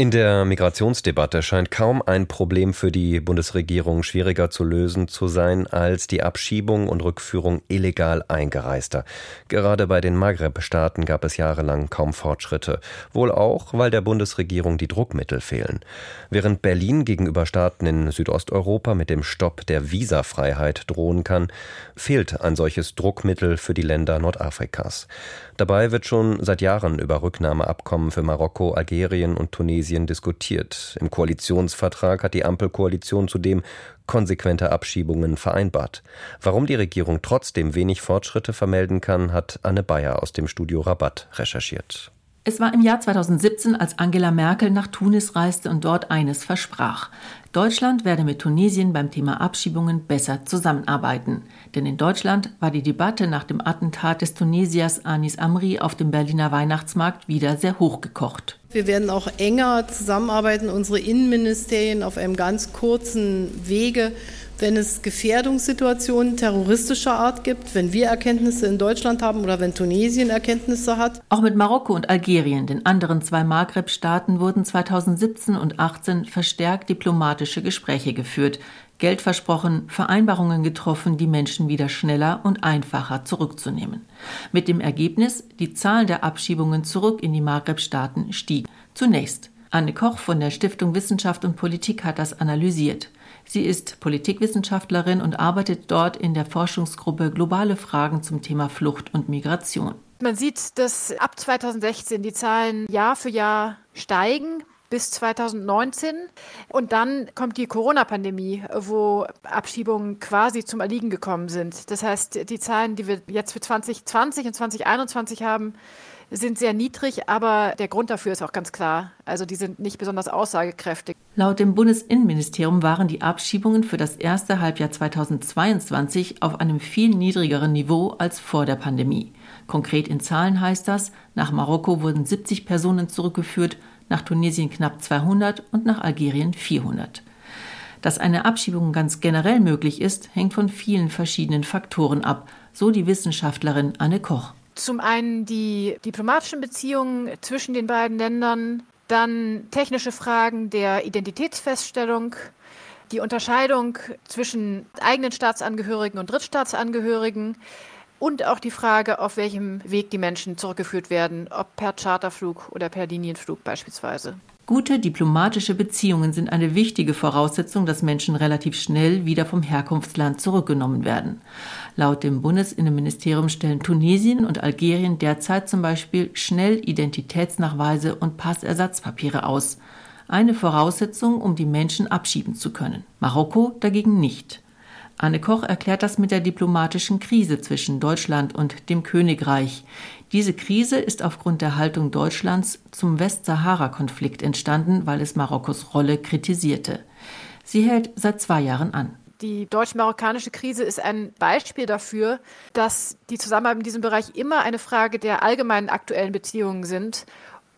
In der Migrationsdebatte scheint kaum ein Problem für die Bundesregierung schwieriger zu lösen zu sein als die Abschiebung und Rückführung illegal Eingereister. Gerade bei den Maghreb-Staaten gab es jahrelang kaum Fortschritte, wohl auch, weil der Bundesregierung die Druckmittel fehlen. Während Berlin gegenüber Staaten in Südosteuropa mit dem Stopp der Visafreiheit drohen kann, fehlt ein solches Druckmittel für die Länder Nordafrikas. Dabei wird schon seit Jahren über Rücknahmeabkommen für Marokko, Algerien und Tunesien diskutiert. Im Koalitionsvertrag hat die Ampelkoalition zudem konsequente Abschiebungen vereinbart. Warum die Regierung trotzdem wenig Fortschritte vermelden kann, hat Anne Bayer aus dem Studio Rabatt recherchiert. Es war im Jahr 2017, als Angela Merkel nach Tunis reiste und dort eines versprach. Deutschland werde mit Tunesien beim Thema Abschiebungen besser zusammenarbeiten. Denn in Deutschland war die Debatte nach dem Attentat des Tunesiers Anis Amri auf dem Berliner Weihnachtsmarkt wieder sehr hochgekocht. Wir werden auch enger zusammenarbeiten, unsere Innenministerien auf einem ganz kurzen Wege wenn es Gefährdungssituationen terroristischer Art gibt, wenn wir Erkenntnisse in Deutschland haben oder wenn Tunesien Erkenntnisse hat. Auch mit Marokko und Algerien, den anderen zwei Maghreb-Staaten, wurden 2017 und 2018 verstärkt diplomatische Gespräche geführt, Geld versprochen, Vereinbarungen getroffen, die Menschen wieder schneller und einfacher zurückzunehmen. Mit dem Ergebnis, die Zahl der Abschiebungen zurück in die Maghreb-Staaten stieg. Zunächst. Anne Koch von der Stiftung Wissenschaft und Politik hat das analysiert. Sie ist Politikwissenschaftlerin und arbeitet dort in der Forschungsgruppe Globale Fragen zum Thema Flucht und Migration. Man sieht, dass ab 2016 die Zahlen Jahr für Jahr steigen bis 2019. Und dann kommt die Corona-Pandemie, wo Abschiebungen quasi zum Erliegen gekommen sind. Das heißt, die Zahlen, die wir jetzt für 2020 und 2021 haben, sind sehr niedrig, aber der Grund dafür ist auch ganz klar. Also die sind nicht besonders aussagekräftig. Laut dem Bundesinnenministerium waren die Abschiebungen für das erste Halbjahr 2022 auf einem viel niedrigeren Niveau als vor der Pandemie. Konkret in Zahlen heißt das, nach Marokko wurden 70 Personen zurückgeführt, nach Tunesien knapp 200 und nach Algerien 400. Dass eine Abschiebung ganz generell möglich ist, hängt von vielen verschiedenen Faktoren ab, so die Wissenschaftlerin Anne Koch. Zum einen die diplomatischen Beziehungen zwischen den beiden Ländern, dann technische Fragen der Identitätsfeststellung, die Unterscheidung zwischen eigenen Staatsangehörigen und Drittstaatsangehörigen und auch die Frage, auf welchem Weg die Menschen zurückgeführt werden, ob per Charterflug oder per Linienflug beispielsweise. Gute diplomatische Beziehungen sind eine wichtige Voraussetzung, dass Menschen relativ schnell wieder vom Herkunftsland zurückgenommen werden. Laut dem Bundesinnenministerium stellen Tunesien und Algerien derzeit zum Beispiel schnell Identitätsnachweise und Passersatzpapiere aus. Eine Voraussetzung, um die Menschen abschieben zu können. Marokko dagegen nicht. Anne Koch erklärt das mit der diplomatischen Krise zwischen Deutschland und dem Königreich. Diese Krise ist aufgrund der Haltung Deutschlands zum Westsahara-Konflikt entstanden, weil es Marokkos Rolle kritisierte. Sie hält seit zwei Jahren an. Die deutsch-marokkanische Krise ist ein Beispiel dafür, dass die Zusammenarbeit in diesem Bereich immer eine Frage der allgemeinen aktuellen Beziehungen sind.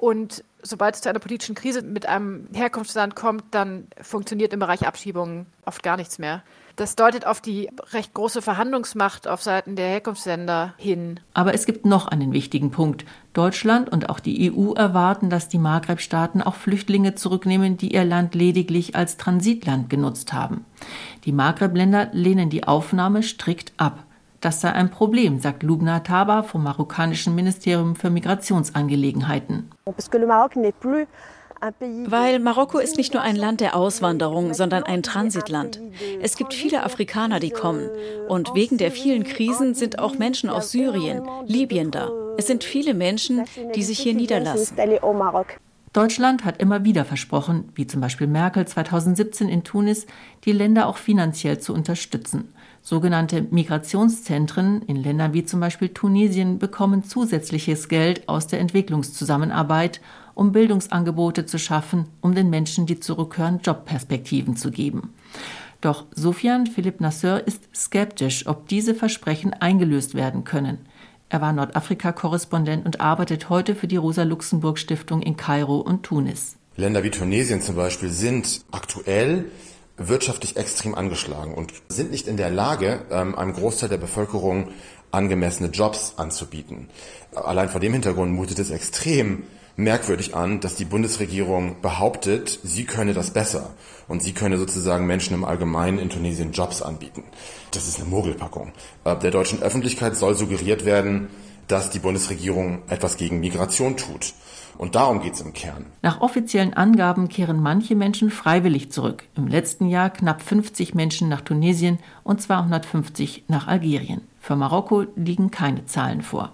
Und sobald es zu einer politischen Krise mit einem Herkunftsland kommt, dann funktioniert im Bereich Abschiebungen oft gar nichts mehr. Das deutet auf die recht große Verhandlungsmacht auf Seiten der Herkunftsländer hin. Aber es gibt noch einen wichtigen Punkt. Deutschland und auch die EU erwarten, dass die Maghreb-Staaten auch Flüchtlinge zurücknehmen, die ihr Land lediglich als Transitland genutzt haben. Die Maghreb-Länder lehnen die Aufnahme strikt ab. Das sei ein Problem, sagt Lubna Taba vom marokkanischen Ministerium für Migrationsangelegenheiten. Weil Marokko ist nicht nur ein Land der Auswanderung, sondern ein Transitland. Es gibt viele Afrikaner, die kommen. Und wegen der vielen Krisen sind auch Menschen aus Syrien, Libyen da. Es sind viele Menschen, die sich hier niederlassen. Deutschland hat immer wieder versprochen, wie zum Beispiel Merkel 2017 in Tunis, die Länder auch finanziell zu unterstützen. Sogenannte Migrationszentren in Ländern wie zum Beispiel Tunesien bekommen zusätzliches Geld aus der Entwicklungszusammenarbeit um Bildungsangebote zu schaffen, um den Menschen, die zurückkehren, Jobperspektiven zu geben. Doch Sofian Philipp Nasser ist skeptisch, ob diese Versprechen eingelöst werden können. Er war Nordafrika-Korrespondent und arbeitet heute für die Rosa-Luxemburg-Stiftung in Kairo und Tunis. Länder wie Tunesien zum Beispiel sind aktuell wirtschaftlich extrem angeschlagen und sind nicht in der Lage, ähm, einem Großteil der Bevölkerung angemessene Jobs anzubieten. Allein vor dem Hintergrund mutet es extrem merkwürdig an, dass die Bundesregierung behauptet, sie könne das besser und sie könne sozusagen Menschen im Allgemeinen in Tunesien Jobs anbieten. Das ist eine Mogelpackung. Äh, der deutschen Öffentlichkeit soll suggeriert werden, dass die Bundesregierung etwas gegen Migration tut. Und darum geht es im Kern. Nach offiziellen Angaben kehren manche Menschen freiwillig zurück. Im letzten Jahr knapp 50 Menschen nach Tunesien und 250 nach Algerien. Für Marokko liegen keine Zahlen vor.